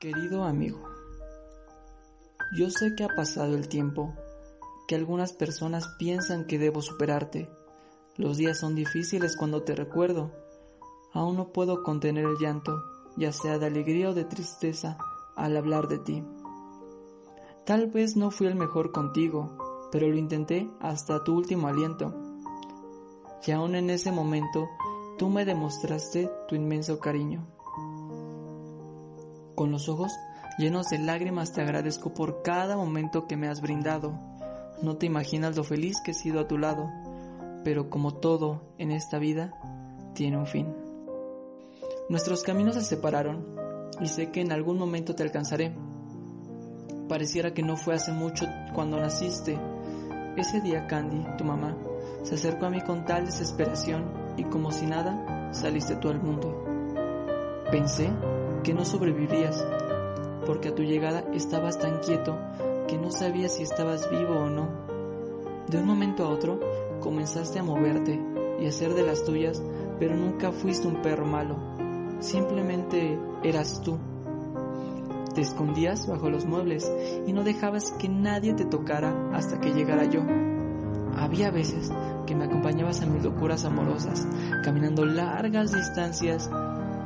Querido amigo, yo sé que ha pasado el tiempo, que algunas personas piensan que debo superarte. Los días son difíciles cuando te recuerdo. Aún no puedo contener el llanto, ya sea de alegría o de tristeza, al hablar de ti. Tal vez no fui el mejor contigo, pero lo intenté hasta tu último aliento. Y aún en ese momento, tú me demostraste tu inmenso cariño. Con los ojos llenos de lágrimas te agradezco por cada momento que me has brindado. No te imaginas lo feliz que he sido a tu lado, pero como todo en esta vida, tiene un fin. Nuestros caminos se separaron y sé que en algún momento te alcanzaré. Pareciera que no fue hace mucho cuando naciste. Ese día Candy, tu mamá, se acercó a mí con tal desesperación y como si nada, saliste tú al mundo. Pensé que no sobrevivirías, porque a tu llegada estabas tan quieto que no sabías si estabas vivo o no. De un momento a otro comenzaste a moverte y a hacer de las tuyas, pero nunca fuiste un perro malo, simplemente eras tú. Te escondías bajo los muebles y no dejabas que nadie te tocara hasta que llegara yo. Había veces que me acompañabas a mis locuras amorosas, caminando largas distancias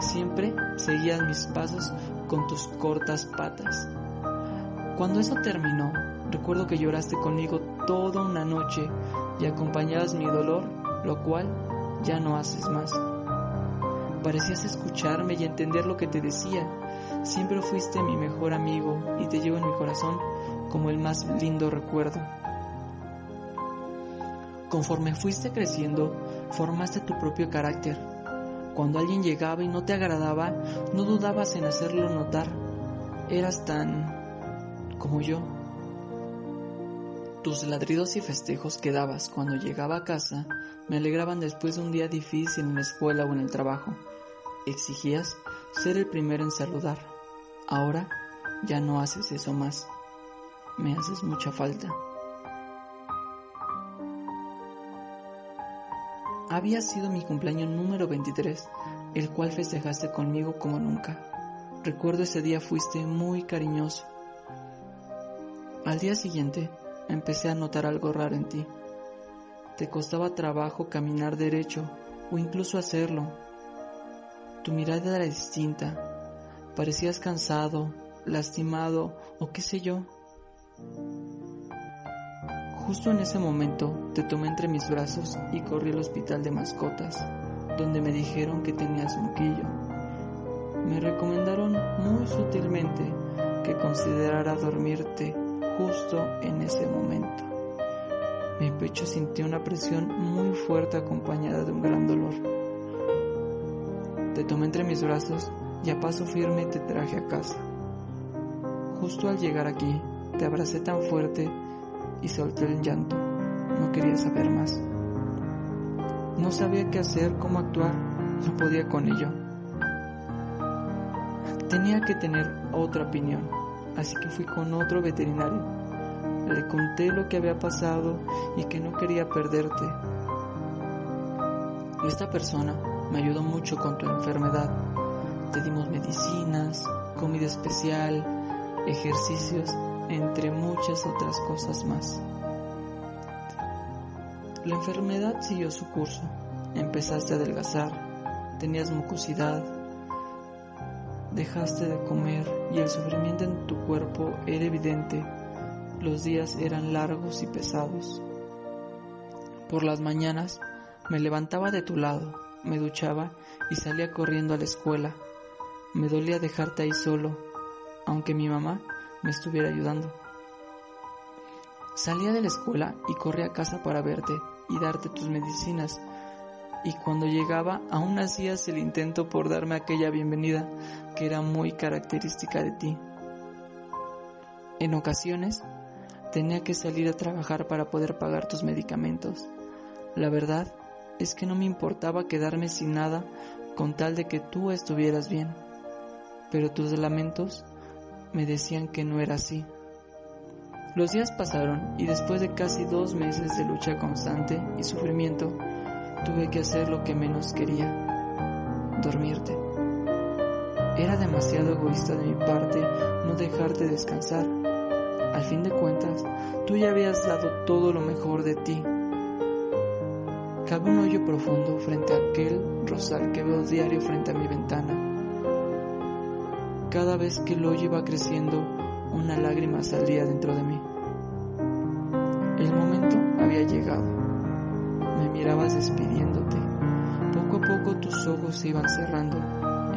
Siempre seguías mis pasos con tus cortas patas. Cuando eso terminó, recuerdo que lloraste conmigo toda una noche y acompañabas mi dolor, lo cual ya no haces más. Parecías escucharme y entender lo que te decía. Siempre fuiste mi mejor amigo y te llevo en mi corazón como el más lindo recuerdo. Conforme fuiste creciendo, formaste tu propio carácter cuando alguien llegaba y no te agradaba, no dudabas en hacerlo notar. Eras tan como yo. Tus ladridos y festejos que dabas cuando llegaba a casa me alegraban después de un día difícil en la escuela o en el trabajo. Exigías ser el primero en saludar. Ahora ya no haces eso más. Me haces mucha falta. Había sido mi cumpleaños número 23, el cual festejaste conmigo como nunca. Recuerdo ese día fuiste muy cariñoso. Al día siguiente empecé a notar algo raro en ti. Te costaba trabajo caminar derecho o incluso hacerlo. Tu mirada era distinta. Parecías cansado, lastimado o qué sé yo. Justo en ese momento te tomé entre mis brazos y corrí al hospital de mascotas, donde me dijeron que tenías moquillo. Me recomendaron muy sutilmente que considerara dormirte justo en ese momento. Mi pecho sintió una presión muy fuerte acompañada de un gran dolor. Te tomé entre mis brazos y a paso firme te traje a casa. Justo al llegar aquí, te abracé tan fuerte y solté el llanto. No quería saber más. No sabía qué hacer, cómo actuar, no podía con ello. Tenía que tener otra opinión, así que fui con otro veterinario. Le conté lo que había pasado y que no quería perderte. Esta persona me ayudó mucho con tu enfermedad. Te dimos medicinas, comida especial, ejercicios entre muchas otras cosas más. La enfermedad siguió su curso. Empezaste a adelgazar, tenías mucosidad, dejaste de comer y el sufrimiento en tu cuerpo era evidente. Los días eran largos y pesados. Por las mañanas me levantaba de tu lado, me duchaba y salía corriendo a la escuela. Me dolía dejarte ahí solo, aunque mi mamá me estuviera ayudando. Salía de la escuela y corrí a casa para verte y darte tus medicinas. y cuando llegaba aún hacías el intento por darme aquella bienvenida que era muy característica de ti. En ocasiones tenía que salir a trabajar para poder pagar tus medicamentos. La verdad es que no me importaba quedarme sin nada con tal de que tú estuvieras bien, pero tus lamentos me decían que no era así. Los días pasaron y después de casi dos meses de lucha constante y sufrimiento, tuve que hacer lo que menos quería, dormirte. Era demasiado egoísta de mi parte no dejarte descansar. Al fin de cuentas, tú ya habías dado todo lo mejor de ti. Cabe un hoyo profundo frente a aquel rosal que veo diario frente a mi ventana. Cada vez que el hoyo iba creciendo, una lágrima salía dentro de mí. El momento había llegado. Me mirabas despidiéndote. Poco a poco tus ojos se iban cerrando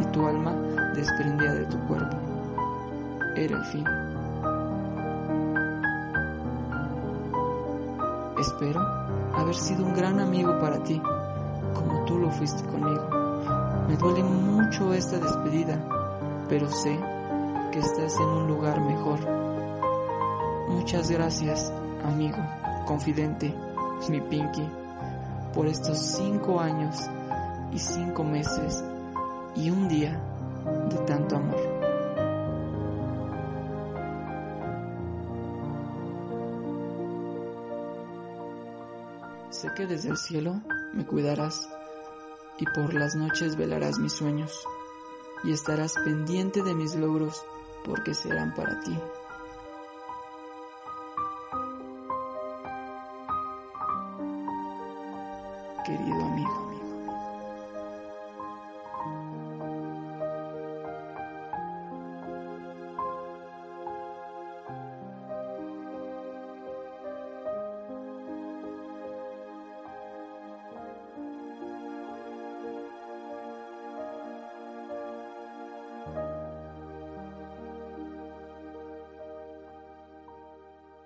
y tu alma desprendía de tu cuerpo. Era el fin. Espero haber sido un gran amigo para ti, como tú lo fuiste conmigo. Me duele mucho esta despedida, pero sé que estás en un lugar mejor. Muchas gracias, amigo, confidente, mi Pinky, por estos cinco años y cinco meses y un día de tanto amor. Sé que desde el cielo me cuidarás y por las noches velarás mis sueños y estarás pendiente de mis logros porque serán para ti. Querido amigo.